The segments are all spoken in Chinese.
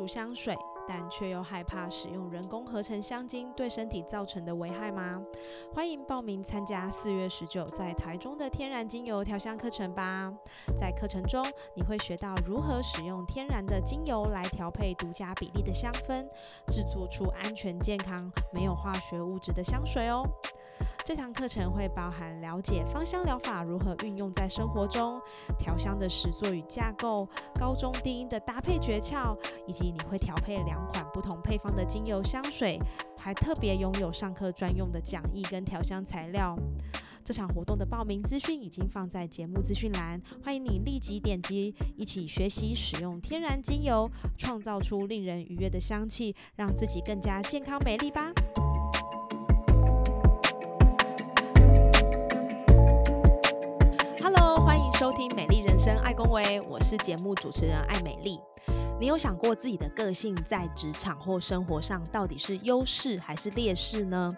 属香水，但却又害怕使用人工合成香精对身体造成的危害吗？欢迎报名参加四月十九在台中的天然精油调香课程吧！在课程中，你会学到如何使用天然的精油来调配独家比例的香氛，制作出安全、健康、没有化学物质的香水哦。这堂课程会包含了解芳香疗法如何运用在生活中，调香的实作与架构，高中低音的搭配诀窍，以及你会调配两款不同配方的精油香水，还特别拥有上课专用的讲义跟调香材料。这场活动的报名资讯已经放在节目资讯栏，欢迎你立即点击，一起学习使用天然精油，创造出令人愉悦的香气，让自己更加健康美丽吧。听《美丽人生》，爱恭维，我是节目主持人艾美丽。你有想过自己的个性在职场或生活上到底是优势还是劣势呢？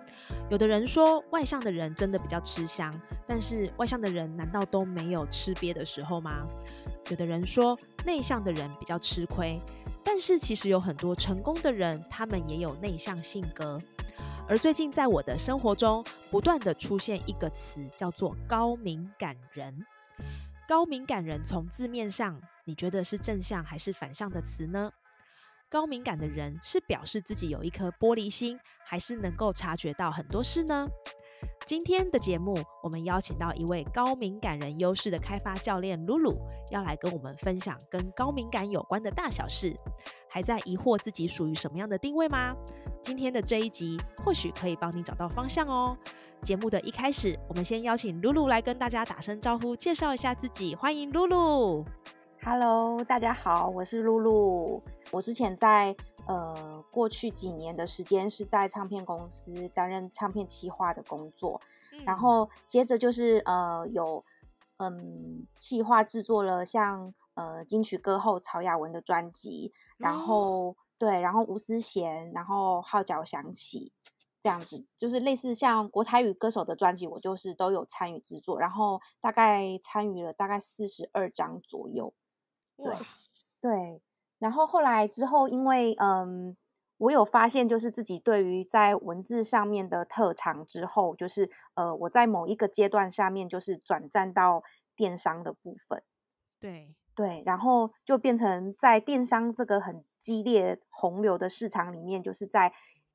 有的人说外向的人真的比较吃香，但是外向的人难道都没有吃瘪的时候吗？有的人说内向的人比较吃亏，但是其实有很多成功的人，他们也有内向性格。而最近在我的生活中，不断的出现一个词，叫做高敏感人。高敏感人从字面上，你觉得是正向还是反向的词呢？高敏感的人是表示自己有一颗玻璃心，还是能够察觉到很多事呢？今天的节目，我们邀请到一位高敏感人优势的开发教练露露，要来跟我们分享跟高敏感有关的大小事。还在疑惑自己属于什么样的定位吗？今天的这一集或许可以帮你找到方向哦。节目的一开始，我们先邀请露露来跟大家打声招呼，介绍一下自己。欢迎露露。Hello，大家好，我是露露。我之前在呃过去几年的时间是在唱片公司担任唱片企划的工作，然后接着就是呃有嗯企划制作了像呃金曲歌后曹雅文的专辑，然后对，然后吴思贤，然后号角响起。这样子就是类似像国台语歌手的专辑，我就是都有参与制作，然后大概参与了大概四十二张左右。对对，然后后来之后，因为嗯，我有发现就是自己对于在文字上面的特长之后，就是呃，我在某一个阶段下面就是转战到电商的部分。对对，然后就变成在电商这个很激烈洪流的市场里面，就是在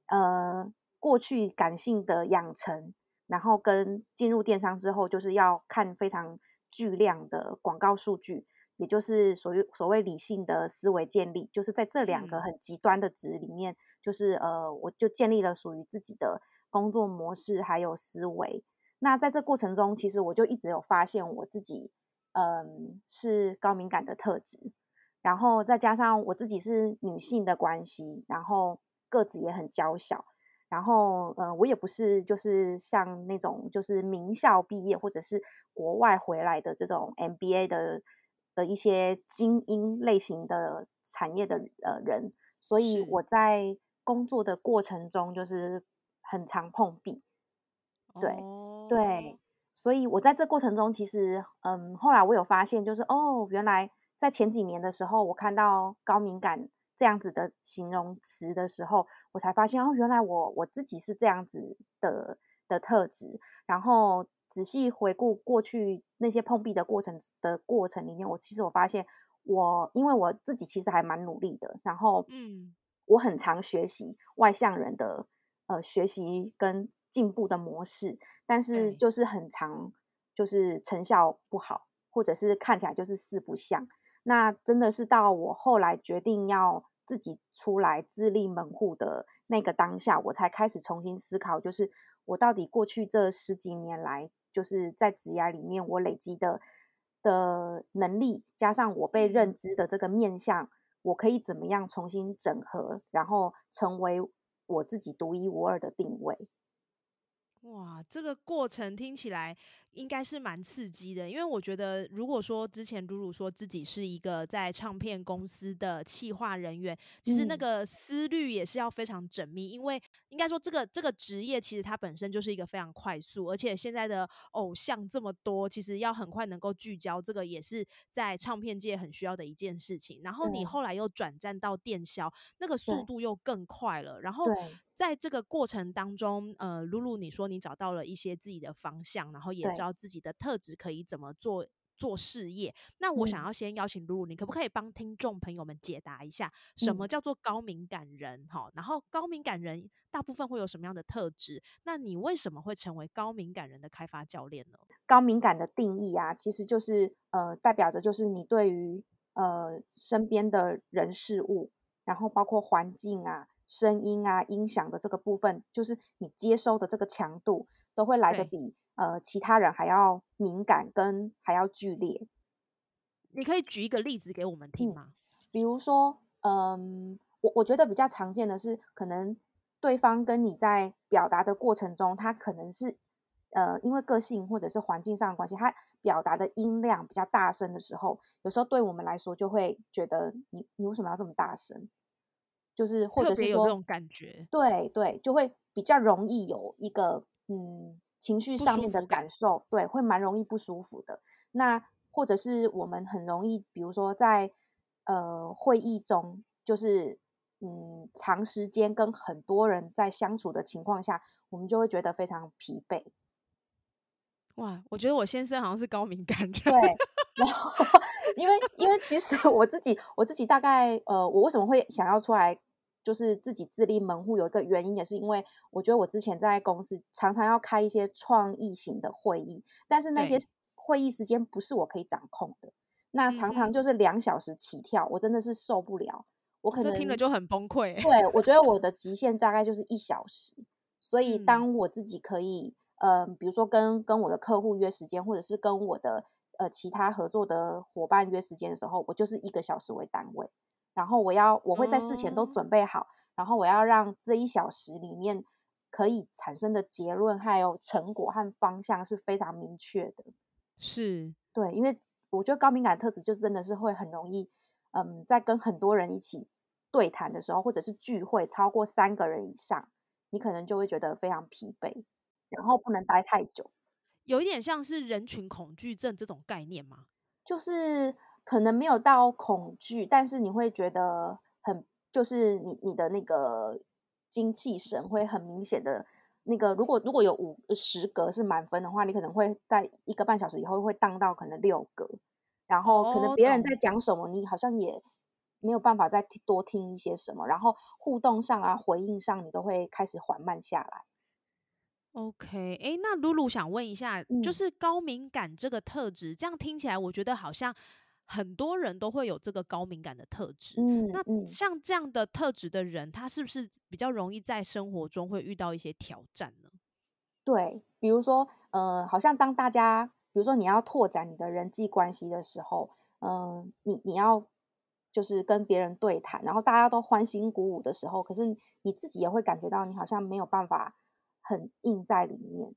呃。过去感性的养成，然后跟进入电商之后，就是要看非常巨量的广告数据，也就是所谓所谓理性的思维建立，就是在这两个很极端的值里面，就是呃，我就建立了属于自己的工作模式还有思维。那在这过程中，其实我就一直有发现我自己，嗯，是高敏感的特质，然后再加上我自己是女性的关系，然后个子也很娇小。然后，呃，我也不是就是像那种就是名校毕业或者是国外回来的这种 MBA 的的一些精英类型的产业的呃人，所以我在工作的过程中就是很常碰壁，对对，所以我在这过程中其实，嗯，后来我有发现，就是哦，原来在前几年的时候，我看到高敏感。这样子的形容词的时候，我才发现哦，原来我我自己是这样子的的特质。然后仔细回顾过去那些碰壁的过程的过程里面，我其实我发现我因为我自己其实还蛮努力的，然后嗯，我很常学习外向人的呃学习跟进步的模式，但是就是很长就是成效不好，或者是看起来就是四不像。那真的是到我后来决定要自己出来自立门户的那个当下，我才开始重新思考，就是我到底过去这十几年来，就是在职涯里面我累积的的能力，加上我被认知的这个面向，我可以怎么样重新整合，然后成为我自己独一无二的定位。哇，这个过程听起来应该是蛮刺激的，因为我觉得，如果说之前露露说自己是一个在唱片公司的企划人员，其实那个思虑也是要非常缜密，因为应该说这个这个职业其实它本身就是一个非常快速，而且现在的偶像这么多，其实要很快能够聚焦，这个也是在唱片界很需要的一件事情。然后你后来又转战到电销，那个速度又更快了，然后。在这个过程当中，呃，露露，你说你找到了一些自己的方向，然后也知道自己的特质可以怎么做做事业。那我想要先邀请露露，你可不可以帮听众朋友们解答一下，什么叫做高敏感人？哈，然后高敏感人大部分会有什么样的特质？那你为什么会成为高敏感人的开发教练呢？高敏感的定义啊，其实就是呃，代表着就是你对于呃身边的人事物，然后包括环境啊。声音啊，音响的这个部分，就是你接收的这个强度，都会来的比呃其他人还要敏感，跟还要剧烈。你可以举一个例子给我们听吗？比如说，嗯，我我觉得比较常见的是，可能对方跟你在表达的过程中，他可能是呃因为个性或者是环境上的关系，他表达的音量比较大声的时候，有时候对我们来说就会觉得你你为什么要这么大声？就是，或者是说，这种感觉，对对，就会比较容易有一个嗯情绪上面的感受，对，会蛮容易不舒服的。那或者是我们很容易，比如说在呃会议中，就是嗯长时间跟很多人在相处的情况下，我们就会觉得非常疲惫。哇，我觉得我先生好像是高敏感人，对，然后 因为因为其实我自己我自己大概呃，我为什么会想要出来？就是自己自立门户有一个原因，也是因为我觉得我之前在公司常常要开一些创意型的会议，但是那些会议时间不是我可以掌控的，那常常就是两小时起跳，我真的是受不了。我可能听了就很崩溃。对，我觉得我的极限大概就是一小时，所以当我自己可以，嗯，比如说跟跟我的客户约时间，或者是跟我的呃其他合作的伙伴约时间的时候，我就是一个小时为单位。然后我要，我会在事前都准备好，然后我要让这一小时里面可以产生的结论还有成果和方向是非常明确的。是，对，因为我觉得高敏感特质就真的是会很容易，嗯，在跟很多人一起对谈的时候，或者是聚会超过三个人以上，你可能就会觉得非常疲惫，然后不能待太久。有一点像是人群恐惧症这种概念吗？就是。可能没有到恐惧，但是你会觉得很，就是你你的那个精气神会很明显的那个，如果如果有五十格是满分的话，你可能会在一个半小时以后会荡到可能六格，然后可能别人在讲什么，你好像也没有办法再多听一些什么，然后互动上啊回应上你都会开始缓慢下来。OK，哎，那露露想问一下，就是高敏感这个特质，这样听起来我觉得好像。很多人都会有这个高敏感的特质，嗯那像这样的特质的人，他是不是比较容易在生活中会遇到一些挑战呢？对，比如说，呃，好像当大家，比如说你要拓展你的人际关系的时候，嗯，你你要就是跟别人对谈，然后大家都欢欣鼓舞的时候，可是你自己也会感觉到你好像没有办法很硬在里面，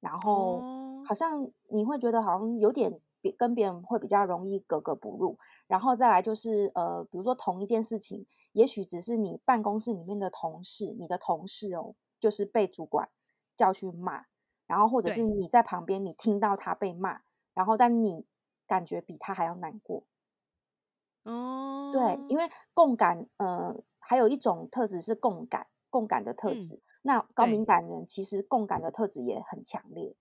然后好像你会觉得好像有点。别跟别人会比较容易格格不入，然后再来就是呃，比如说同一件事情，也许只是你办公室里面的同事，你的同事哦，就是被主管叫去骂，然后或者是你在旁边，你听到他被骂，然后但你感觉比他还要难过。哦，对，因为共感，呃，还有一种特质是共感，共感的特质。那高敏感人其实共感的特质也很强烈，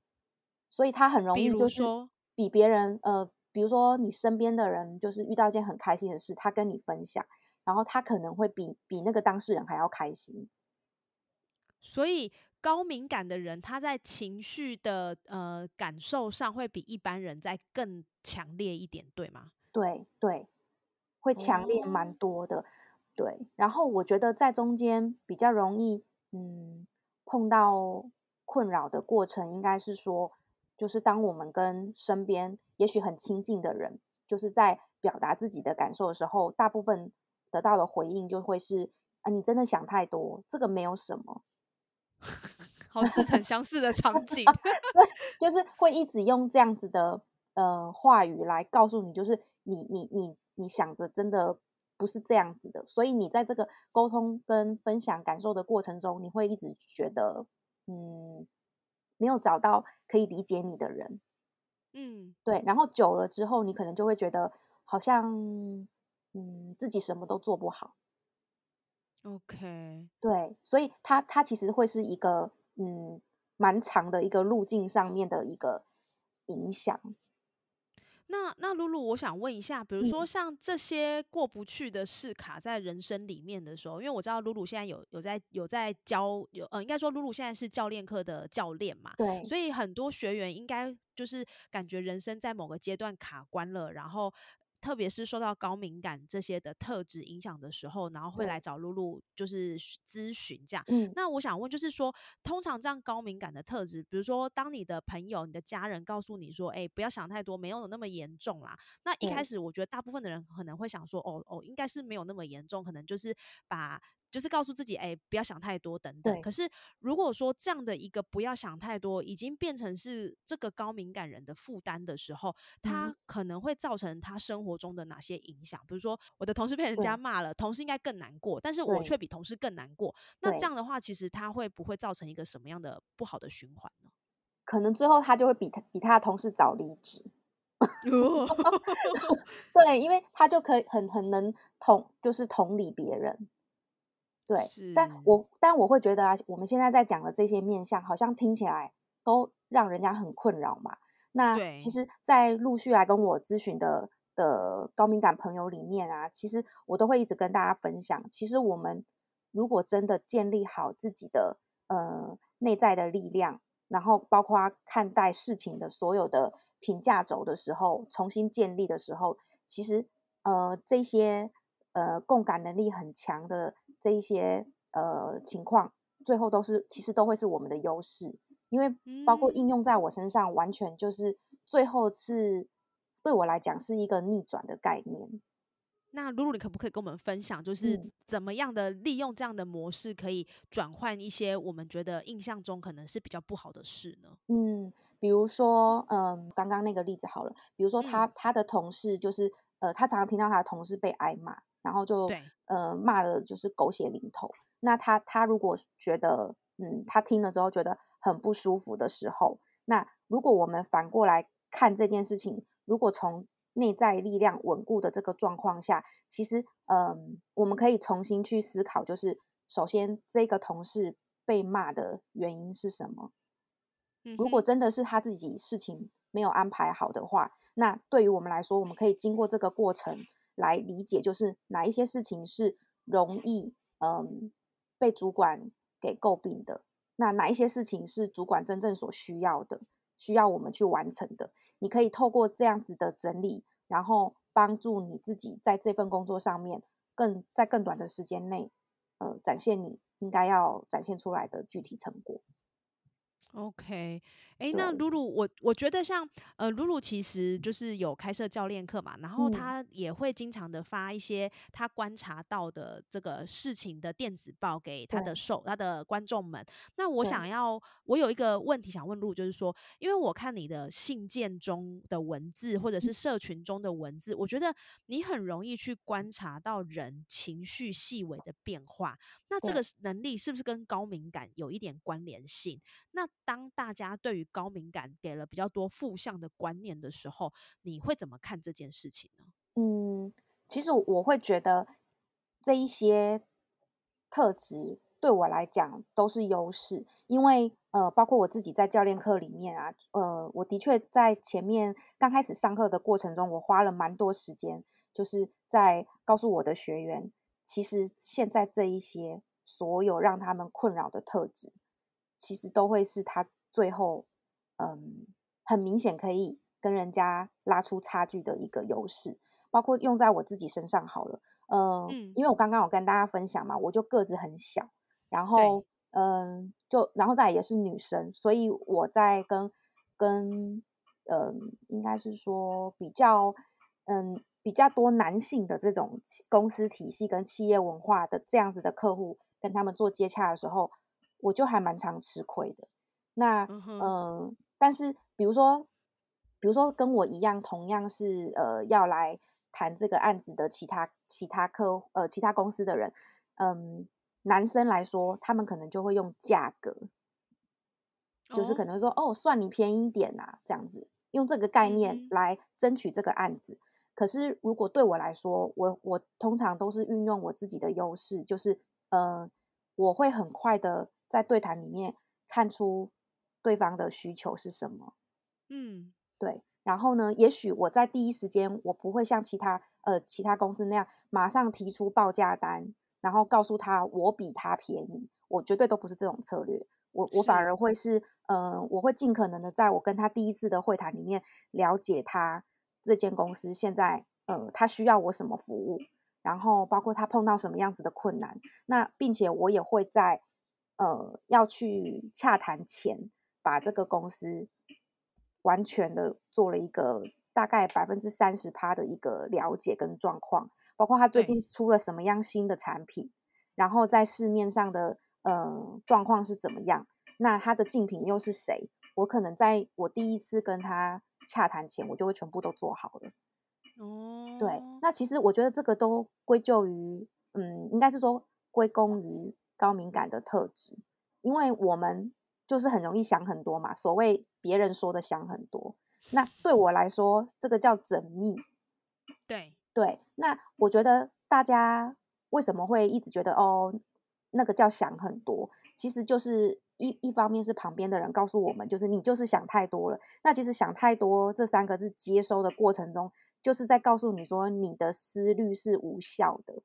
所以他很容易就是。比别人，呃，比如说你身边的人，就是遇到一件很开心的事，他跟你分享，然后他可能会比比那个当事人还要开心。所以高敏感的人，他在情绪的呃感受上会比一般人在更强烈一点，对吗？对对，会强烈蛮多的。对，然后我觉得在中间比较容易，嗯，碰到困扰的过程，应该是说。就是当我们跟身边也许很亲近的人，就是在表达自己的感受的时候，大部分得到的回应就会是啊，你真的想太多，这个没有什么。好似曾相似的场 景，对，就是会一直用这样子的呃话语来告诉你，就是你你你你想着真的不是这样子的，所以你在这个沟通跟分享感受的过程中，你会一直觉得嗯没有找到可以理解你的人，嗯，对，然后久了之后，你可能就会觉得好像嗯自己什么都做不好，OK，对，所以它它其实会是一个。嗯，蛮长的一个路径上面的一个影响。那那露露，我想问一下，比如说像这些过不去的事卡在人生里面的时候，因为我知道露露现在有有在有在教有呃，应该说露露现在是教练课的教练嘛，对，所以很多学员应该就是感觉人生在某个阶段卡关了，然后。特别是受到高敏感这些的特质影响的时候，然后会来找露露，就是咨询这样。嗯，那我想问，就是说，通常这样高敏感的特质，比如说，当你的朋友、你的家人告诉你说：“哎，不要想太多，没有那么严重啦。”那一开始，我觉得大部分的人可能会想说：“哦哦，应该是没有那么严重，可能就是把。”就是告诉自己，哎，不要想太多，等等。可是如果说这样的一个不要想太多，已经变成是这个高敏感人的负担的时候，他可能会造成他生活中的哪些影响？比如说，我的同事被人家骂了，同事应该更难过，但是我却比同事更难过。那这样的话，其实他会不会造成一个什么样的不好的循环呢？可能最后他就会比他比他的同事早离职。对，因为他就可以很很能同，就是同理别人。对，但我但我会觉得啊，我们现在在讲的这些面相，好像听起来都让人家很困扰嘛。那其实，在陆续来跟我咨询的的高敏感朋友里面啊，其实我都会一直跟大家分享，其实我们如果真的建立好自己的呃内在的力量，然后包括看待事情的所有的评价轴的时候，重新建立的时候，其实呃这些呃共感能力很强的。这一些呃情况，最后都是其实都会是我们的优势，因为包括应用在我身上，完全就是最后是对我来讲是一个逆转的概念。那露露，你可不可以跟我们分享，就是怎么样的利用这样的模式，可以转换一些我们觉得印象中可能是比较不好的事呢？嗯，比如说，嗯，刚刚那个例子好了，比如说他他的同事就是呃，他常常听到他的同事被挨骂。然后就呃骂的就是狗血淋头。那他他如果觉得嗯他听了之后觉得很不舒服的时候，那如果我们反过来看这件事情，如果从内在力量稳固的这个状况下，其实嗯我们可以重新去思考，就是首先这个同事被骂的原因是什么？如果真的是他自己事情没有安排好的话，那对于我们来说，我们可以经过这个过程。来理解，就是哪一些事情是容易嗯被主管给诟病的，那哪一些事情是主管真正所需要的，需要我们去完成的。你可以透过这样子的整理，然后帮助你自己在这份工作上面更在更短的时间内，呃，展现你应该要展现出来的具体成果。OK。哎，那露露，我我觉得像呃，露露其实就是有开设教练课嘛，然后他也会经常的发一些他观察到的这个事情的电子报给他的受他的观众们。那我想要，我有一个问题想问露，就是说，因为我看你的信件中的文字或者是社群中的文字，我觉得你很容易去观察到人情绪细微的变化。那这个能力是不是跟高敏感有一点关联性？那当大家对于高敏感给了比较多负向的观念的时候，你会怎么看这件事情呢？嗯，其实我会觉得这一些特质对我来讲都是优势，因为呃，包括我自己在教练课里面啊，呃，我的确在前面刚开始上课的过程中，我花了蛮多时间，就是在告诉我的学员，其实现在这一些所有让他们困扰的特质，其实都会是他最后。嗯，很明显可以跟人家拉出差距的一个优势，包括用在我自己身上好了。嗯，因为我刚刚有跟大家分享嘛，我就个子很小，然后嗯，就然后再也是女生，所以我在跟跟嗯，应该是说比较嗯。比较多男性的这种公司体系跟企业文化的这样子的客户，跟他们做接洽的时候，我就还蛮常吃亏的。那嗯，但是比如说，比如说跟我一样，同样是呃要来谈这个案子的其他其他客呃其他公司的人，嗯，男生来说，他们可能就会用价格，就是可能说哦，算你便宜一点呐，这样子，用这个概念来争取这个案子。可是如果对我来说，我我通常都是运用我自己的优势，就是呃，我会很快的在对谈里面看出。对方的需求是什么？嗯，对。然后呢，也许我在第一时间，我不会像其他呃其他公司那样马上提出报价单，然后告诉他我比他便宜。我绝对都不是这种策略。我我反而会是，嗯，我会尽可能的在我跟他第一次的会谈里面了解他这间公司现在，呃，他需要我什么服务，然后包括他碰到什么样子的困难。那并且我也会在呃要去洽谈前。把这个公司完全的做了一个大概百分之三十趴的一个了解跟状况，包括他最近出了什么样新的产品，然后在市面上的呃状况是怎么样，那他的竞品又是谁？我可能在我第一次跟他洽谈前，我就会全部都做好了。哦，对，那其实我觉得这个都归咎于，嗯，应该是说归功于高敏感的特质，因为我们。就是很容易想很多嘛，所谓别人说的想很多，那对我来说，这个叫缜密。对对，那我觉得大家为什么会一直觉得哦，那个叫想很多，其实就是一一方面是旁边的人告诉我们，就是你就是想太多了。那其实想太多这三个字接收的过程中，就是在告诉你说你的思虑是无效的。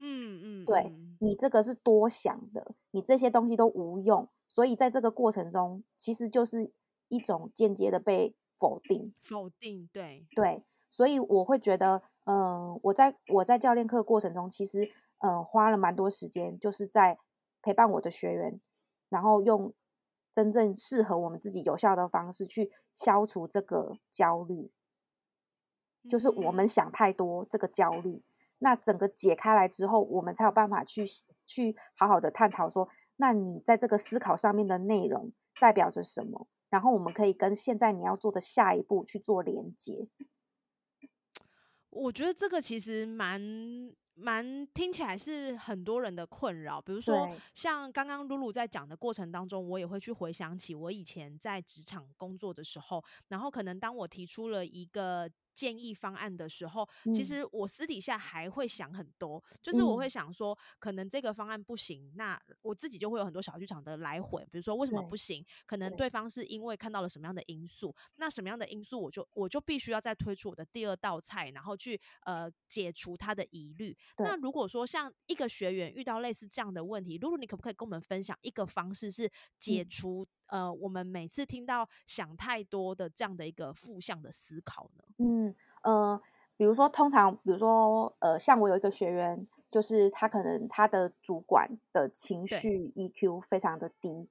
嗯嗯，对你这个是多想的，你这些东西都无用。所以在这个过程中，其实就是一种间接的被否定。否定，对对。所以我会觉得，嗯，我在我在教练课过程中，其实嗯花了蛮多时间，就是在陪伴我的学员，然后用真正适合我们自己有效的方式去消除这个焦虑，就是我们想太多这个焦虑。那整个解开来之后，我们才有办法去去好好的探讨说。那你在这个思考上面的内容代表着什么？然后我们可以跟现在你要做的下一步去做连接。我觉得这个其实蛮蛮听起来是很多人的困扰。比如说，像刚刚露露在讲的过程当中，我也会去回想起我以前在职场工作的时候，然后可能当我提出了一个。建议方案的时候，其实我私底下还会想很多，就是我会想说，可能这个方案不行，那我自己就会有很多小剧场的来回，比如说为什么不行？可能对方是因为看到了什么样的因素，那什么样的因素，我就我就必须要再推出我的第二道菜，然后去呃解除他的疑虑。那如果说像一个学员遇到类似这样的问题，露露，你可不可以跟我们分享一个方式，是解除呃我们每次听到想太多的这样的一个负向的思考呢？嗯。嗯比如说，通常，比如说，呃，像我有一个学员，就是他可能他的主管的情绪 EQ 非常的低，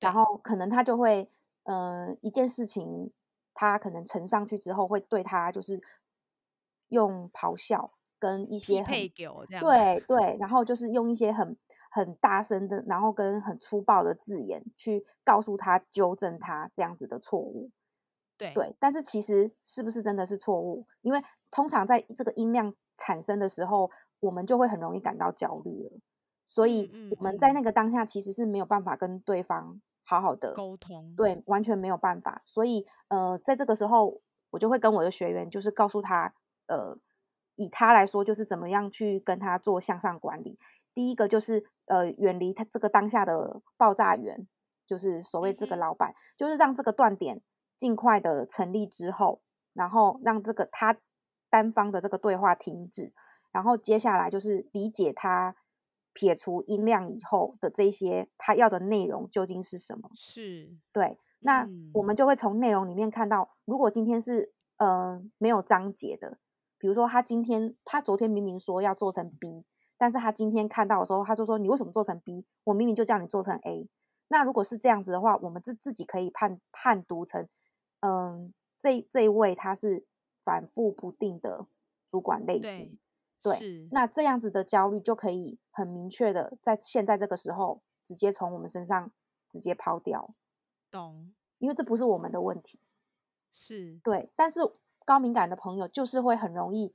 然后可能他就会，呃，一件事情他可能呈上去之后，会对他就是用咆哮跟一些配给这样，对对，然后就是用一些很很大声的，然后跟很粗暴的字眼去告诉他纠正他这样子的错误。对，但是其实是不是真的是错误？因为通常在这个音量产生的时候，我们就会很容易感到焦虑了。所以我们在那个当下其实是没有办法跟对方好好的沟通，对，完全没有办法。所以呃，在这个时候，我就会跟我的学员，就是告诉他，呃，以他来说，就是怎么样去跟他做向上管理。第一个就是呃，远离他这个当下的爆炸源，就是所谓这个老板，就是让这个断点。尽快的成立之后，然后让这个他单方的这个对话停止，然后接下来就是理解他撇除音量以后的这些他要的内容究竟是什么。是，对。那我们就会从内容里面看到，如果今天是呃没有章节的，比如说他今天他昨天明明说要做成 B，但是他今天看到的时候，他就说你为什么做成 B？我明明就叫你做成 A。那如果是这样子的话，我们自自己可以判判读成。嗯，这这一位他是反复不定的主管类型。对，是那这样子的焦虑就可以很明确的在现在这个时候直接从我们身上直接抛掉，懂，因为这不是我们的问题。是对，但是高敏感的朋友就是会很容易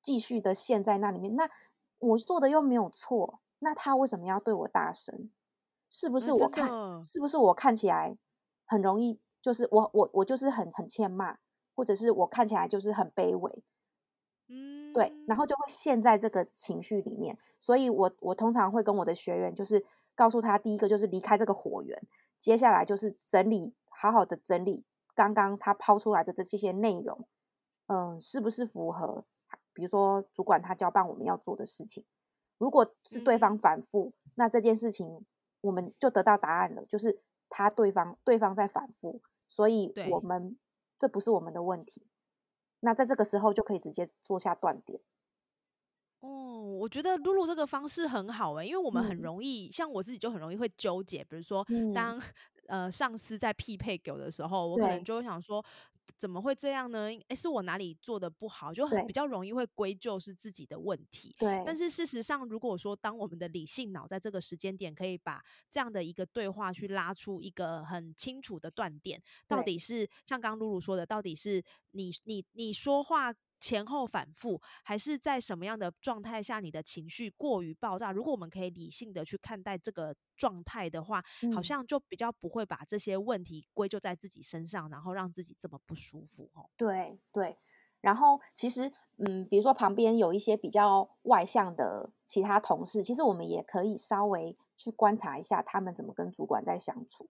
继续的陷在那里面。那我做的又没有错，那他为什么要对我大声？是不是我看？的是不是我看起来很容易？就是我我我就是很很欠骂，或者是我看起来就是很卑微，嗯，对，然后就会陷在这个情绪里面。所以我我通常会跟我的学员就是告诉他，第一个就是离开这个火源，接下来就是整理，好好的整理刚刚他抛出来的这些内容，嗯，是不是符合？比如说主管他交办我们要做的事情，如果是对嗯方反复，那这件事情我们就得到答案了，就是他对方对方在反复，所以我们这不是我们的问题。那在这个时候就可以直接做下断点。哦，我觉得露露这个方式很好诶、因为我们很嗯容易，像我自己就很容易会纠结，比如说嗯当、呃上司在匹配给我的时候，我可能就会想说。怎么会这样呢？诶，是我哪里做的不好，就很比较容易会归咎是自己的问题。对，但是事实上，如果说当我们的理性脑在这个时间点可以把这样的一个对话去拉出一个很清楚的断点，到底是像刚刚露露说的，到底是你你你说话前后反复，还是在什么样的状态下你的情绪过于爆炸？如果我们可以理性的去看待这个状态的话，好嗯像就比较不会把这些问题归咎在自己身上，然后让自己这么不舒服哦。对对。然后其实，嗯，比如说旁边有一些比较外向的其他同事，其实我们也可以稍微去观察一下他们怎么跟主管在相处。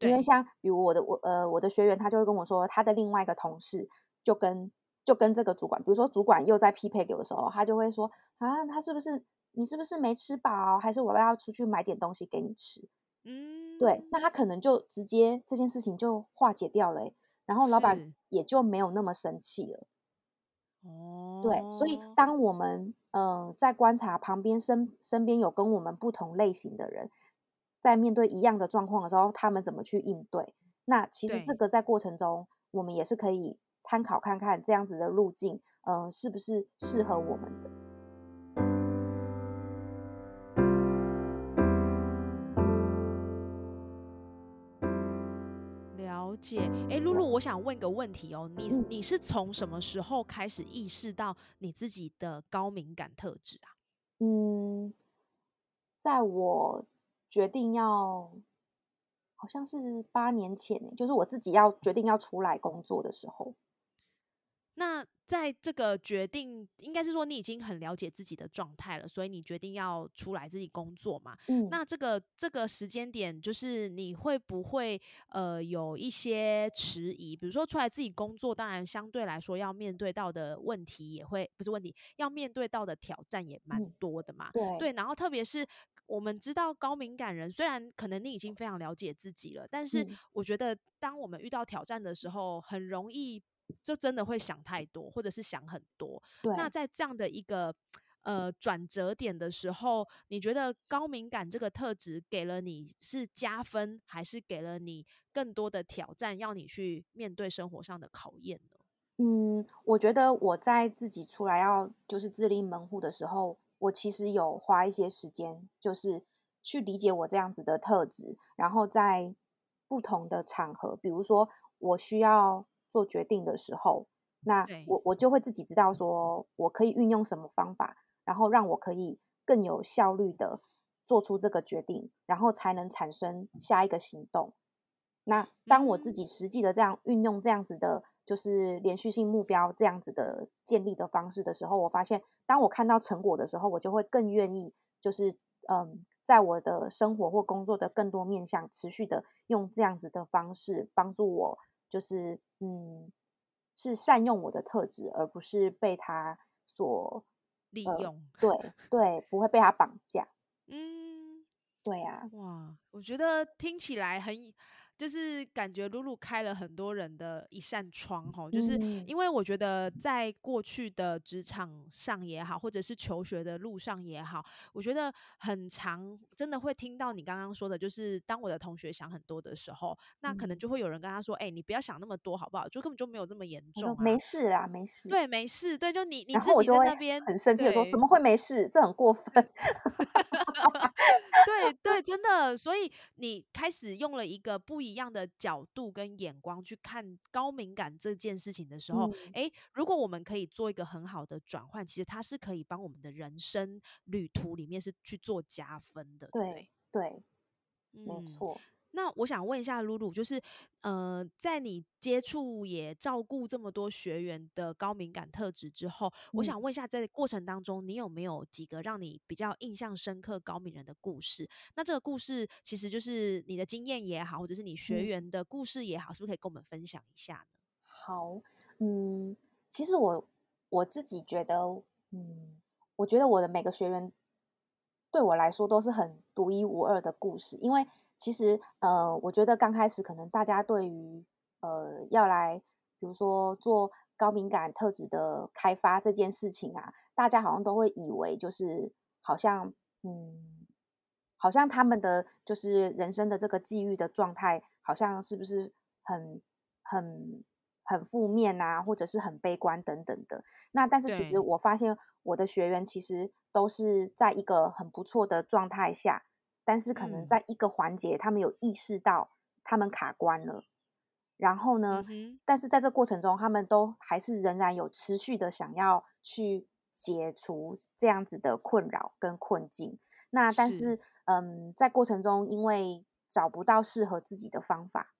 因为像比如我的我呃我的学员，他就会跟我说，他的另外一个同事就跟就跟这个主管，比如说主管又在匹配给我的时候，他就会说啊，他是不是你是不是没吃饱，还是我要出去买点东西给你吃？嗯，对，那他可能就直接这件事情就化解掉了欸、然后老板也就没有那么生气了。哦，对，所以当我们呃在观察旁边身身边有跟我们不同类型的人，在面对一样的状况的时候，他们怎么去应对？那其实这对个在过程中，我们也是可以参考看看这样子的路径，嗯、是不是适合我们的？了解，哎，露露，我想问一个问题哦，你嗯你是从什么时候开始意识到你自己的高敏感特质啊？嗯，在我决定要，好像是八年前欸，就是我自己要决定要出来工作的时候，那在这个决定，应该是说你已经很了解自己的状态了，所以你决定要出来自己工作嘛？嗯，那这个这个时间点，就是你会不会呃有一些迟疑？比如说出来自己工作，当然相对来说要面对到的问题也会不是问题，要面对到的挑战也蛮嗯多的嘛。对对，然后特别是我们知道高敏感人，虽然可能你已经非常了解自己了，但是嗯我觉得当我们遇到挑战的时候，很容易就真的会想太多，或者是想很多。对，那在这样的一个呃转折点的时候，你觉得高敏感这个特质给了你是加分，还是给了你更多的挑战，要你去面对生活上的考验呢？嗯，我觉得我在自己出来要就是自立门户的时候，我其实有花一些时间，就是去理解我这样子的特质，然后在不同的场合，比如说我需要做决定的时候，那我我就会自己知道说我可以运用什么方法，然后让我可以更有效率的做出这个决定，然后才能产生下一个行动。那当我自嗯己实际的这样运用这样子的，就是连续性目标这样子的建立的方式的时候，我发现，当我看到成果的时候，我就会更愿意，就是嗯，在我的生活或工作的更多面向，持续的用这样子的方式帮助我，就是嗯，是善用我的特质，而不是被他所呃利用，对对，不会被他绑架。嗯，对啊，哇，我觉得听起来很就是感觉露露开了很多人的一扇窗哈，就是嗯因为我觉得在过去的职场上也好，或者是求学的路上也好，我觉得很长真的会听到你刚刚说的，就是当我的同学想很多的时候，那可能嗯，就会有人跟他说：“哎、你不要想那么多，好不好？就根本就没有这么严重啊。”没事啦，没事。对，没事，对，就你你在那边，很生气的说：“怎，么会没事？这很过分。对对，真的，所以你开始用了一个不一样的角度跟眼光去看高敏感这件事情的时候，嗯，诶，如果我们可以做一个很好的转换，其实它是可以帮我们的人生旅途里面是去做加分的，对对没嗯。错。那我想问一下露露，就是呃，在你接触也照顾这么多学员的高敏感特质之后，我想嗯问一下，在过程当中，你有没有几个让你比较印象深刻高敏人的故事？那这个故事其实就是你的经验也好，或者是你学嗯。员的故事也好，是不是可以跟我们分享一下呢？好，嗯，其实我我自己觉得，嗯，我觉得我的每个学员对我来说都是很独一无二的故事，因为其实，呃，我觉得刚开始可能大家对于呃要来，比如说做高敏感特质的开发这件事情啊，大家好像都会以为就是好像，嗯，好像他们的就是人生的这个际遇的状态，好像是不是很很很负面啊，或者是很悲观等等的。那但是其实，我发现我的学员其实都是在一个很不错的状态下，但是可能嗯在一个环节，他们有意识到他们卡关了，然后呢，嗯，但是在这过程中，他们都还是仍然有持续的想要去解除这样子的困扰跟困境。那但是，是，嗯，在过程中因为找不到适合自己的方法，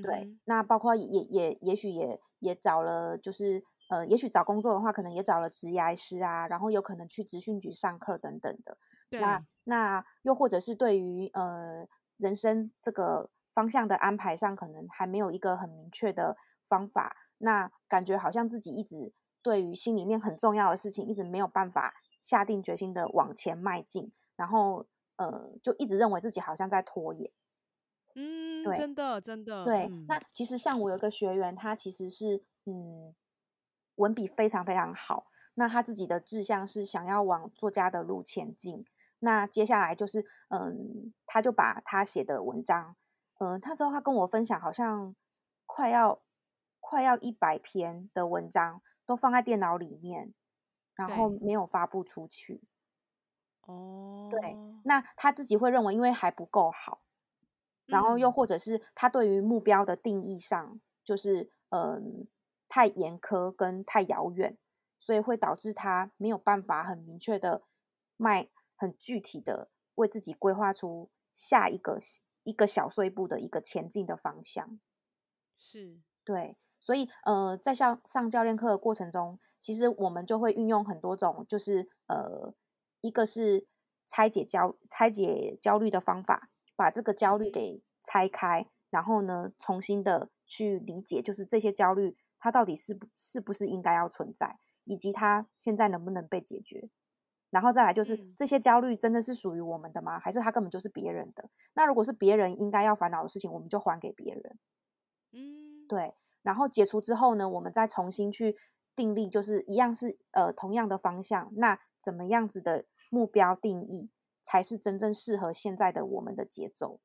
对，那包括也也也也许也也找了，就是呃，也许找工作的话，可能也找了职涯师啊，然后有可能去职训局上课等等的。那对，那又或者是对于呃人生这个方向的安排上，可能还没有一个很明确的方法。那感觉好像自己一直对于心里面很重要的事情，一直没有办法下定决心的往前迈进，然后呃，就一直认为自己好像在拖延。嗯，对，真的真的，对，那嗯，其实像我有一个学员，他其实是嗯，文笔非常非常好。那他自己的志向是想要往作家的路前进。那接下来就是，嗯，他就把他写的文章，嗯，那时候他跟我分享，好像快要快要一百篇的文章都放在电脑里面，然后对，没有发布出去。哦对，哦，那他自己会认为，因为还不够好。然后又嗯，或者是他对于目标的定义上，就是嗯太严苛跟太遥远，所以会导致他没有办法很明确的迈很具体的为自己规划出下一个一个小碎步的一个前进的方向。是，对，所以呃，在上上教练课的过程中，其实我们就会运用很多种，就是呃，一个是拆解焦拆解焦虑的方法，把这个焦虑给拆开，然后呢，重新的去理解，就是这些焦虑它到底是不是不是应该要存在，以及它现在能不能被解决。然后再来就是嗯，这些焦虑真的是属于我们的吗？还是它根本就是别人的？那如果是别人应该要烦恼的事情，我们就还给别人。嗯，对，然后解除之后呢，我们再重新去定立，就是一样是呃同样的方向，那怎么样子的目标定义才是真正适合现在的我们的节奏？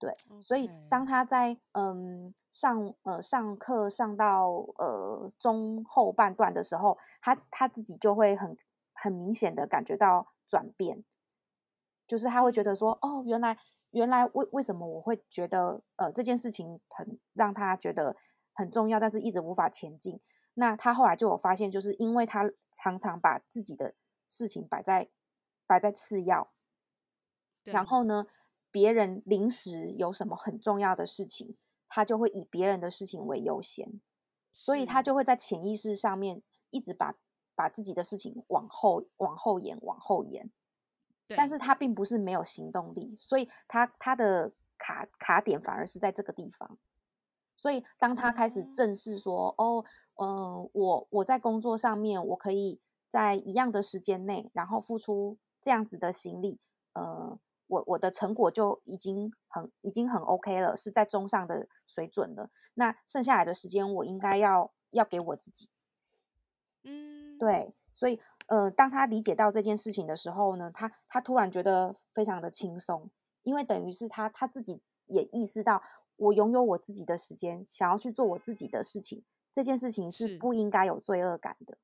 对，所以当他在嗯上呃上课上到呃中后半段的时候，他他自己就会很很明显的感觉到转变，就是他会觉得嗯，说，哦，原来原来为为什么我会觉得呃这件事情很让他觉得很重要，但是一直无法前进。那他后来就有发现，就是因为他常常把自己的事情摆在摆在次要，然，后呢，别人临时有什么很重要的事情，他就会以别人的事情为优先，所以他，就会在潜意识上面一直把把自己的事情往后往后延，往后延。但，是他并不是没有行动力，所以他他的卡卡点反而是在这个地方。所以当他开始哦，正视说，哦，嗯、我我在工作上面，我可以在一样的时间内，然后付出这样子的行李，呃，我我的成果就已经很已经很 OK 了，是在中上的水准了。那剩下来的时间，我应该要要给我自己。嗯，对，所以呃，当他理解到这件事情的时候呢，他他突然觉得非常的轻松，因为等于是他他自己也意识到，我拥有我自己的时间，想要去做我自己的事情，这件事情是是不应该有罪恶感的。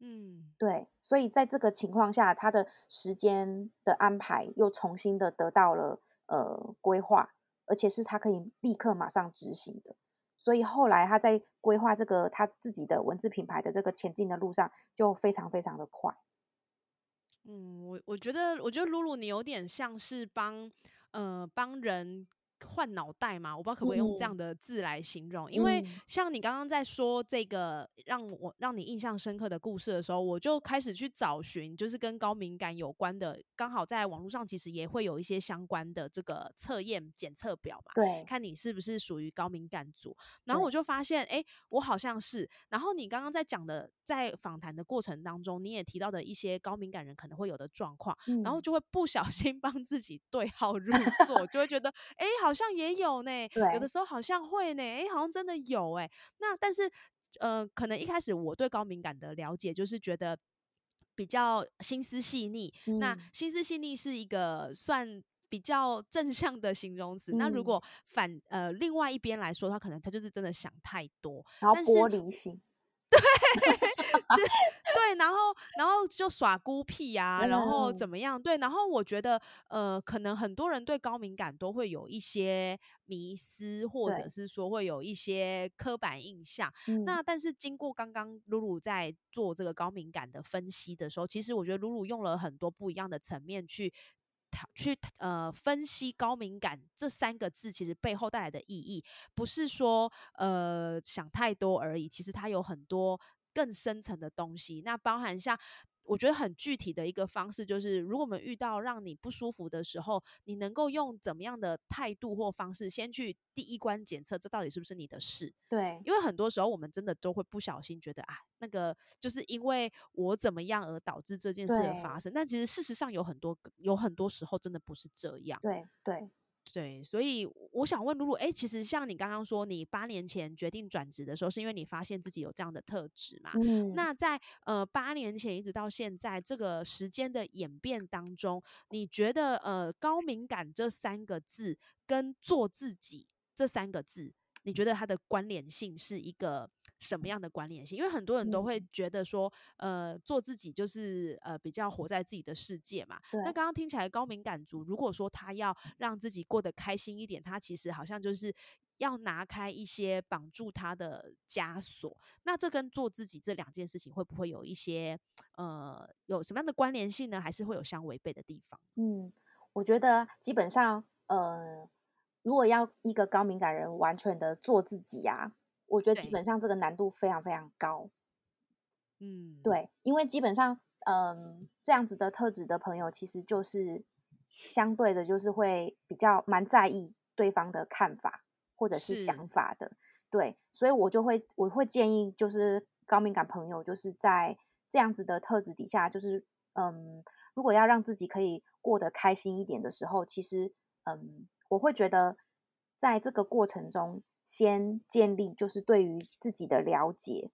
嗯，对，所以在这个情况下，他的时间的安排又重新的得到了呃规划，而且是他可以立刻马上执行的。所以后来他在规划这个他自己的文字品牌的这个前进的路上，就非常非常的快。嗯，我我觉得，我觉得露露你有点像是帮呃帮人换脑袋嘛，我不知道可不可以用这样嗯。的字来形容，因为嗯，像你刚刚在说这个让我让你印象深刻的故事的时候，我就开始去找寻，就是跟高敏感有关的，刚好在网络上其实也会有一些相关的这个测验检测表嘛，对。看你是不是属于高敏感组。然后，我就发现，哎，我好像是。然后你刚刚在讲的，在访谈的过程当中，你也提到的一些高敏感人可能会有的状况，然后嗯，就会不小心 帮自己对号入座，就会觉得，哎，好像也有呢，有的时候好像会呢，哎，好像真的有哎。那但是，呃，可能一开始我对高敏感的了解就是觉得比较心思细腻，那嗯心思细腻是一个算。比较正向的形容词，那如嗯，果反呃另外一边来说，他可能他就是真的想太多，然后玻璃心，对 对，然后然后就耍孤僻啊，然后怎嗯，么样？对，然后我觉得呃，可能很多人对高敏感都会有一些迷思，或者，是说会有一些刻板印象。嗯那但是经过刚刚露露在做这个高敏感的分析的时候，其实我觉得露露用了很多不一样的层面去。去呃分析高敏感这三个字，其实背后带来的意义，不是说呃想太多而已，其实它有很多更深层的东西。那包含像我觉得很具体的一个方式，就是如果我们遇到让你不舒服的时候，你能够用怎么样的态度或方式，先去第一关检测这到底是不是你的事。对因为很多时候我们真的都会不小心觉得啊，那个就是因为我怎么样而导致这件事的发生。但其实事实上有很多有很多时候真的不是这样。对对，对，所以我想问露露，哎，其实像你刚刚说，你八年前决定转职的时候，是因为你发现自己有这样的特质嘛？嗯那在呃八年前一直到现在这个时间的演变当中，你觉得呃高敏感这三个字跟做自己这三个字，你觉得它的关联性是一个什么样的关联性？因为很多人都会嗯，觉得说，呃，做自己就是呃比较活在自己的世界嘛。那刚刚听起来高敏感族，如果说他要让自己过得开心一点，他其实好像就是要拿开一些绑住他的枷锁。那这跟做自己这两件事情会不会有一些呃有什么样的关联性呢？还是会有相违背的地方？嗯，我觉得基本上，呃，如果要一个高敏感人完全的做自己啊，我觉得基，本上这个难度非常非常高。嗯，对，因为基本上，嗯，这样子的特质的朋友，其实就是相对的，就是会比较蛮在意对方的看法或者是是，想法的。对，所以我就会我会建议，就是高敏感朋友，就是在这样子的特质底下，就是嗯，如果要让自己可以过得开心一点的时候，其实嗯，我会觉得在这个过程中，先建立就是对于自己的了解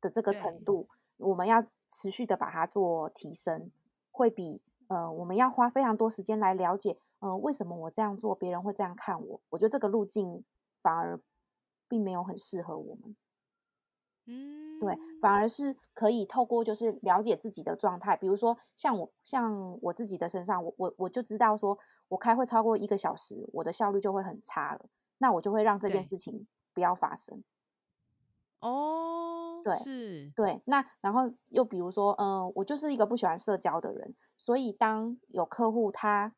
的这个程，度，我们要持续的把它做提升，会比呃我们要花非常多时间来了解，呃为什么我这样做，别人会这样看我，我觉得这个路径反而并没有很适合我们。嗯对，嗯，反而是可以透过就是了解自己的状态，比如说像我像我自己的身上，我我我就知道说，我开会超过一个小时，我的效率就会很差了，那我就会让这件，事情不要发生。哦，对是，对，那然后又比如说，嗯，我就是一个不喜欢社交的人，所以当有客户他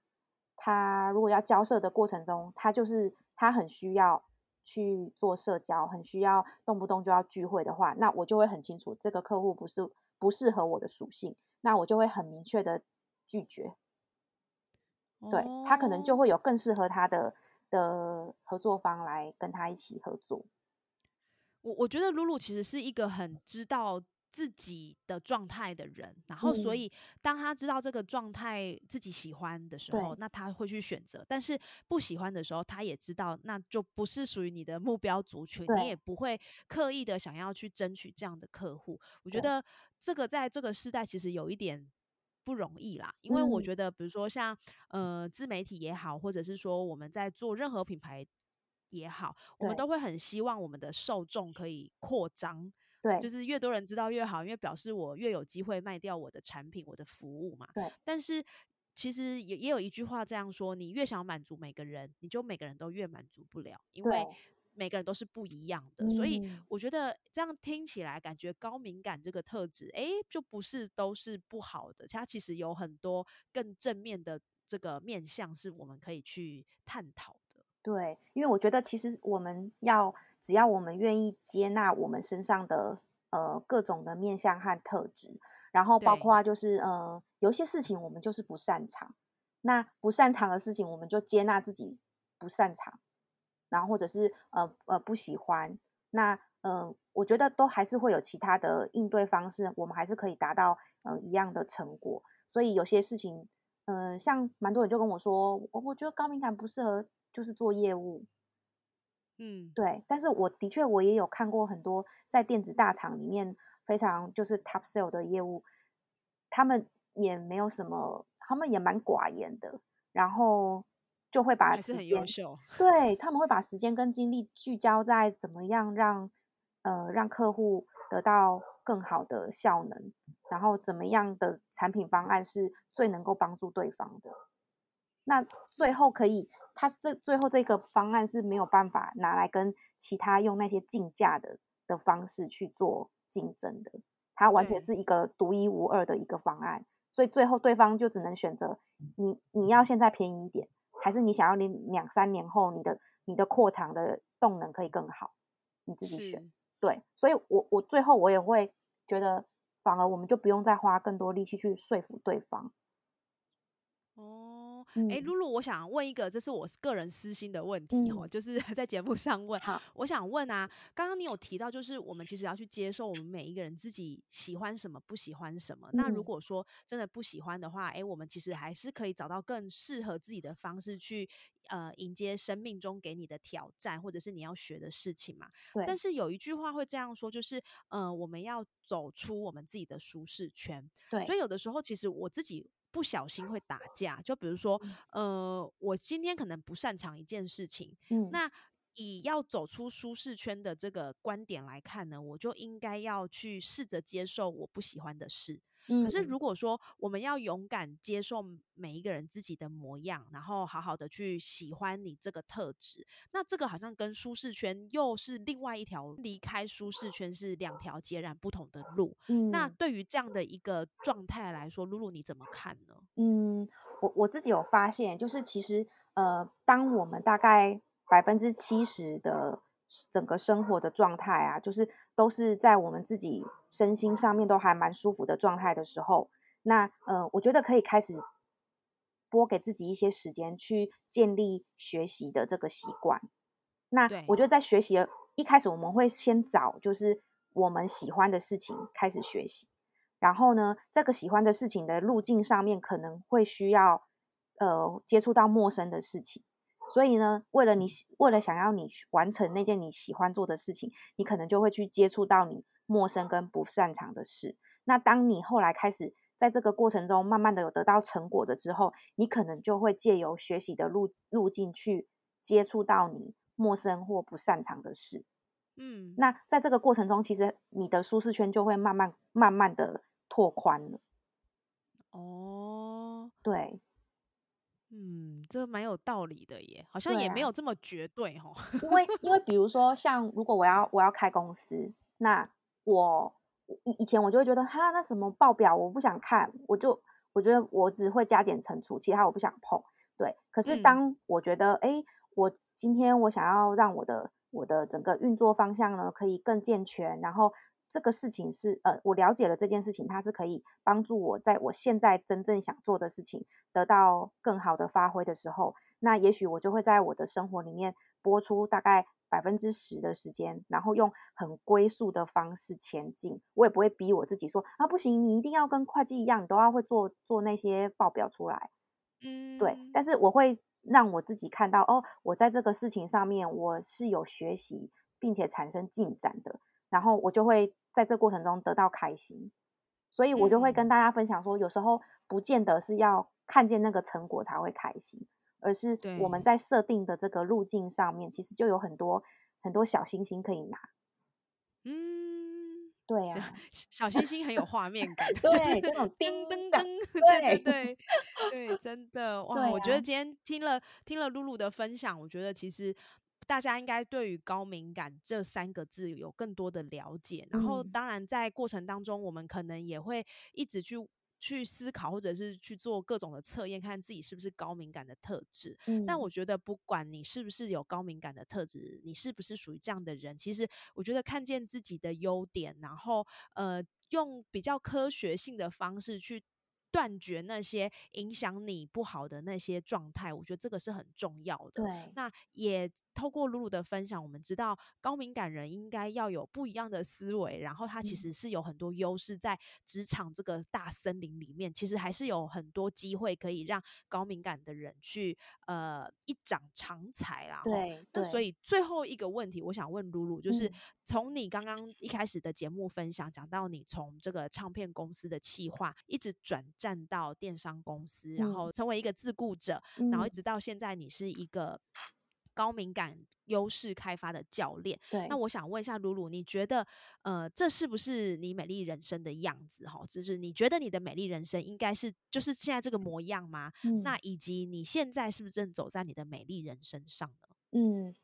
他如果要交涉的过程中，他就是他很需要去做社交，很需要动不动就要聚会的话，那我就会很清楚这个客户不是不适合我的属性，那我就会很明确的拒绝。对，他可能就哦。会有更适合他的的合作方来跟他一起合作。我我觉得露露其实是一个很知道自己的状态的人，然后所嗯以当他知道这个状态自己喜欢的时候，对那他会去选择；但是不喜欢的时候，他也知道那就不是属于你的目标族群，你也不会刻意的想要去争取这样的客户。我觉得这个在这个时代其实有一点。不容易啦，因为我嗯。觉得，比如说像呃自媒体也好，或者是说我们在做任何品牌也好，我们都会很希望我们的受众可以扩张，对。就是越多人知道越好，因为表示我越有机会卖掉我的产品、我的服务嘛。对。但是其实也也有一句话这样说：你越想满足每个人，你就每个人都越满足不了，因为对，每个人都是不一样的。所以嗯我觉得这样听起来，感觉高敏感这个特质，哎，就不是都是不好的，它其实有很多更正面的这个面向，是我们可以去探讨的。对，因为我觉得其实我们要只要我们愿意接纳我们身上的呃各种的面向和特质，然后包对括就是呃有一些事情我们就是不擅长，那不擅长的事情我们就接纳自己不擅长，然后或者是呃呃不喜欢，那呃我觉得都还是会有其他的应对方式，我们还是可以达到呃一样的成果。所以有些事情，嗯、像蛮多人就跟我说，我我觉得高敏感不适合就是做业务，嗯，对，但是我的确我也有看过很多在电子大厂里面非常就是 top sale 的业务，他们也没有什么，他们也蛮寡言的，然后就会把时间，秀。对，他们会把时间跟精力聚焦在怎么样让呃让客户得到更好的效能，然后怎么样的产品方案是最能够帮助对方的。那最后可以，他这最后这个方案是没有办法拿来跟其他用那些竞价的的方式去做竞争的，它完全是一个独一无二的一个方案，所以最后对方就只能选择你你要现在便宜一点，还是你想要你两三年后你的你的扩厂的动能可以更好，你自己选。对，所以我我最后我也会觉得，反而我们就不用再花更多力气去说服对方。哦，诶，嗯露露，我想问一个，这是我个人私心的问题哦，嗯，就是 在节目上问。好，我想问啊，刚刚你有提到，就是我们其实要去接受我们每一个人自己喜欢什么，不喜欢什么。那如嗯，果说真的不喜欢的话，诶，我们其实还是可以找到更适合自己的方式去呃迎接生命中给你的挑战，或者是你要学的事情嘛。对但是有一句话会这样说，就是呃，我们要走出我们自己的舒适圈。对所，以有的时候，其实我自己不小心会打架。就比如说，嗯呃，我今天可能不擅长一件事情，嗯那以要走出舒适圈的这个观点来看呢，我就应该要去试着接受我不喜欢的事。可是嗯如果说我们要勇敢接受每一个人自己的模样，然后好好的去喜欢你这个特质，那这个好像跟舒适圈又是另外一条离开舒适圈是两条截然不同的路。那嗯对于这样的一个状态来说，露露你怎么看呢？嗯，我我自己有发现，就是其实呃，当我们大概百分之七十的整个生活的状态啊，就是都是在我们自己身心上面都还蛮舒服的状态的时候，那呃，我觉得可以开始拨给自己一些时间去建立学习的这个习惯。那我觉得。在学习的一开始，我们会先找就是我们喜欢的事情开始学习，然后呢，这个喜欢的事情的路径上面可能会需要呃接触到陌生的事情，所以呢，为了你为了想要你去完成那件你喜欢做的事情，你可能就会去接触到你陌生跟不擅长的事。那当你后来开始在这个过程中慢慢的有得到成果的之后，你可能就会借由学习的路路径去接触到你陌生或不擅长的事。嗯，那在这个过程中，其实你的舒适圈就会慢慢慢慢的拓宽了。哦，对嗯，这蛮有道理的耶，好像也没有这么绝对哦。因为因为比如说像如果我要我要开公司，那我以以前我就会觉得哈那什么报表我不想看，我就我觉得我只会加减乘除，其他我不想碰。对，可是嗯当我觉得诶，我今天我想要让我的我的整个运作方向呢可以更健全，然后这个事情是呃我了解了这件事情，它是可以帮助我在我现在真正想做的事情得到更好的发挥的时候，那也许我就会在我的生活里面拨出大概百分之十的时间，然后用很龟速的方式前进。我也不会逼我自己说啊，不行，你一定要跟会计一样，你都要会做做那些报表出来。嗯，对，但是我会让我自己看到，哦，我在这个事情上面我是有学习，并且产生进展的，然后我就会在这过程中得到开心。所以我就会跟大家分享说，有时候不见得是要看见那个成果才会开心。而是我们在设定的这个路径上面，其实就有很多很多小星星可以拿。嗯，对呀，小星星很有画面感，对，这种叮叮噔，对对对对，真的 哇！我觉得今天听了听了露露的分享，我觉得其实大家应该对于高敏感这三个字有更多的了解。然后，当然在过程当中，我们可能也会一直去。去思考，或者是去做各种的测验，看自己是不是高敏感的特质。但我觉得，不管你是不是有高敏感的特质，你是不是属于这样的人，其实我觉得看见自己的优点，然后呃，用比较科学性的方式去断绝那些影响你不好的那些状态，我觉得这个是很重要的。对，那也。透过露露的分享，我们知道高敏感人应该要有不一样的思维，然后他其实是有很多优势，在职场这个大森林里面，其实还是有很多机会可以让高敏感的人去呃一展长才啦。对，那所以最后一个问题，我想问露露，就是从你刚刚一开始的节目分享讲到你从这个唱片公司的企划，一直转战到电商公司，然后成为一个自雇者，然后一直到现在你是一个。高敏感优势开发的教练，对。那我想问一下露露，你觉得呃，这是不是你美丽人生的样子？哈，就是你觉得你的美丽人生应该是就是现在这个模样吗？嗯。那以及你现在是不是正走在你的美丽人生上呢？嗯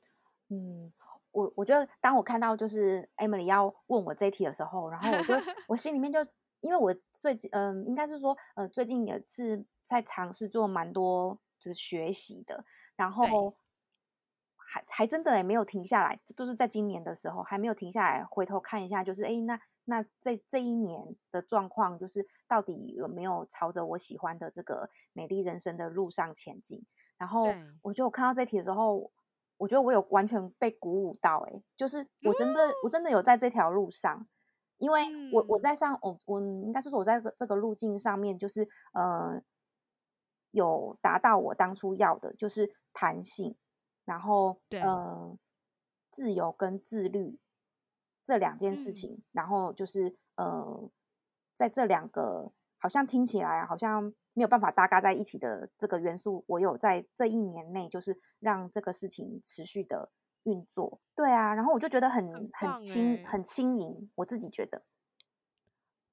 嗯，我我觉得当我看到就是 Emily 要问我这一题的时候，然后我就 我心里面就因为我最近嗯，应该是说呃，最近也是在尝试做蛮多就是学习的，然后。还还真的也没有停下来，这都是在今年的时候还没有停下来，回头看一下，就是哎，那那这这一年的状况，就是到底有没有朝着我喜欢的这个美丽人生的路上前进？然后我觉得我看到这题的时候，我觉得我有完全被鼓舞到，哎，就是我真的我真的有在这条路上，因为我我在上我我应该是说我在这个路径上面，就是呃有达到我当初要的，就是弹性。然后，呃，自由跟自律这两件事情，然后就是，呃，在这两个好像听起来好像没有办法搭嘎在一起的这个元素，我有在这一年内，就是让这个事情持续的运作。对啊，然后我就觉得很很轻很轻盈，我自己觉得。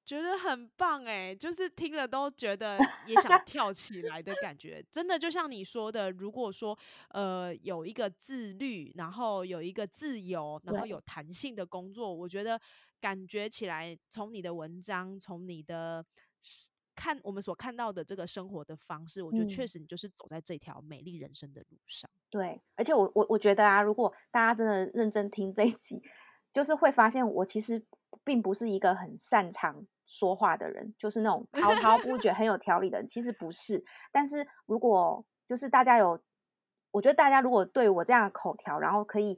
觉得很棒哎，就是听了都觉得也想 跳起来的感觉。真的就像你说的，如果说呃有一个自律，然后有一个自由，然后有弹性的工作，我觉得感觉起来，从你的文章，从你的看我们所看到的这个生活的方式，我觉得确实你就是走在这条美丽人生的路上。对，而且我我我觉得啊，如果大家真的认真听这一集，就是会发现我其实并不是一个很擅长。说话的人就是那种 滔滔不绝、很有条理的人，其实不是。但是如果就是大家有，我觉得大家如果对我这样的口条，然后可以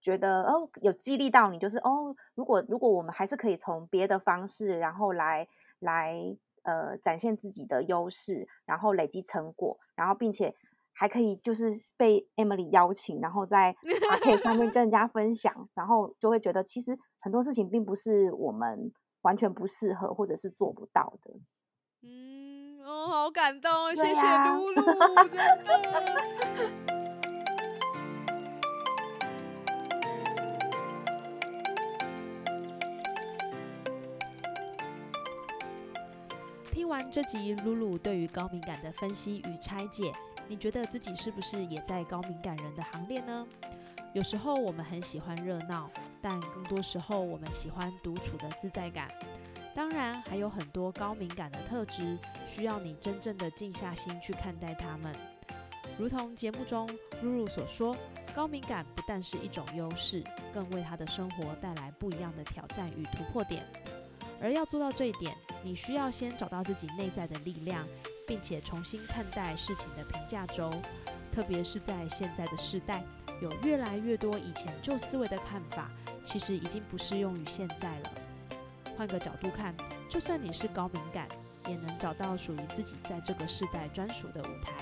觉得哦有激励到你，就是哦，如果如果我们还是可以从别的方式，然后来来呃展现自己的优势，然后累积成果，然后并且还可以就是被 Emily 邀请，然后在 p o 上面跟人家分享，然后就会觉得其实很多事情并不是我们。完全不适合，或者是做不到的。嗯，哦，好感动，谢谢露露，真的。听完这集露露对于高敏感的分析与拆解，你觉得自己是不是也在高敏感人的行列呢？有时候我们很喜欢热闹，但更多时候我们喜欢独处的自在感。当然，还有很多高敏感的特质，需要你真正的静下心去看待他们。如同节目中露露所说，高敏感不但是一种优势，更为他的生活带来不一样的挑战与突破点。而要做到这一点，你需要先找到自己内在的力量，并且重新看待事情的评价轴。特别是在现在的时代。有越来越多以前旧思维的看法，其实已经不适用于现在了。换个角度看，就算你是高敏感，也能找到属于自己在这个世代专属的舞台。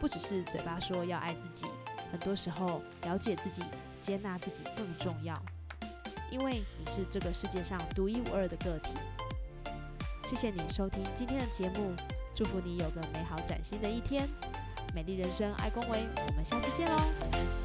不只是嘴巴说要爱自己，很多时候了解自己、接纳自己更重要。因为你是这个世界上独一无二的个体。谢谢你收听今天的节目，祝福你有个美好崭新的一天。美丽人生，爱恭维，我们下次见喽。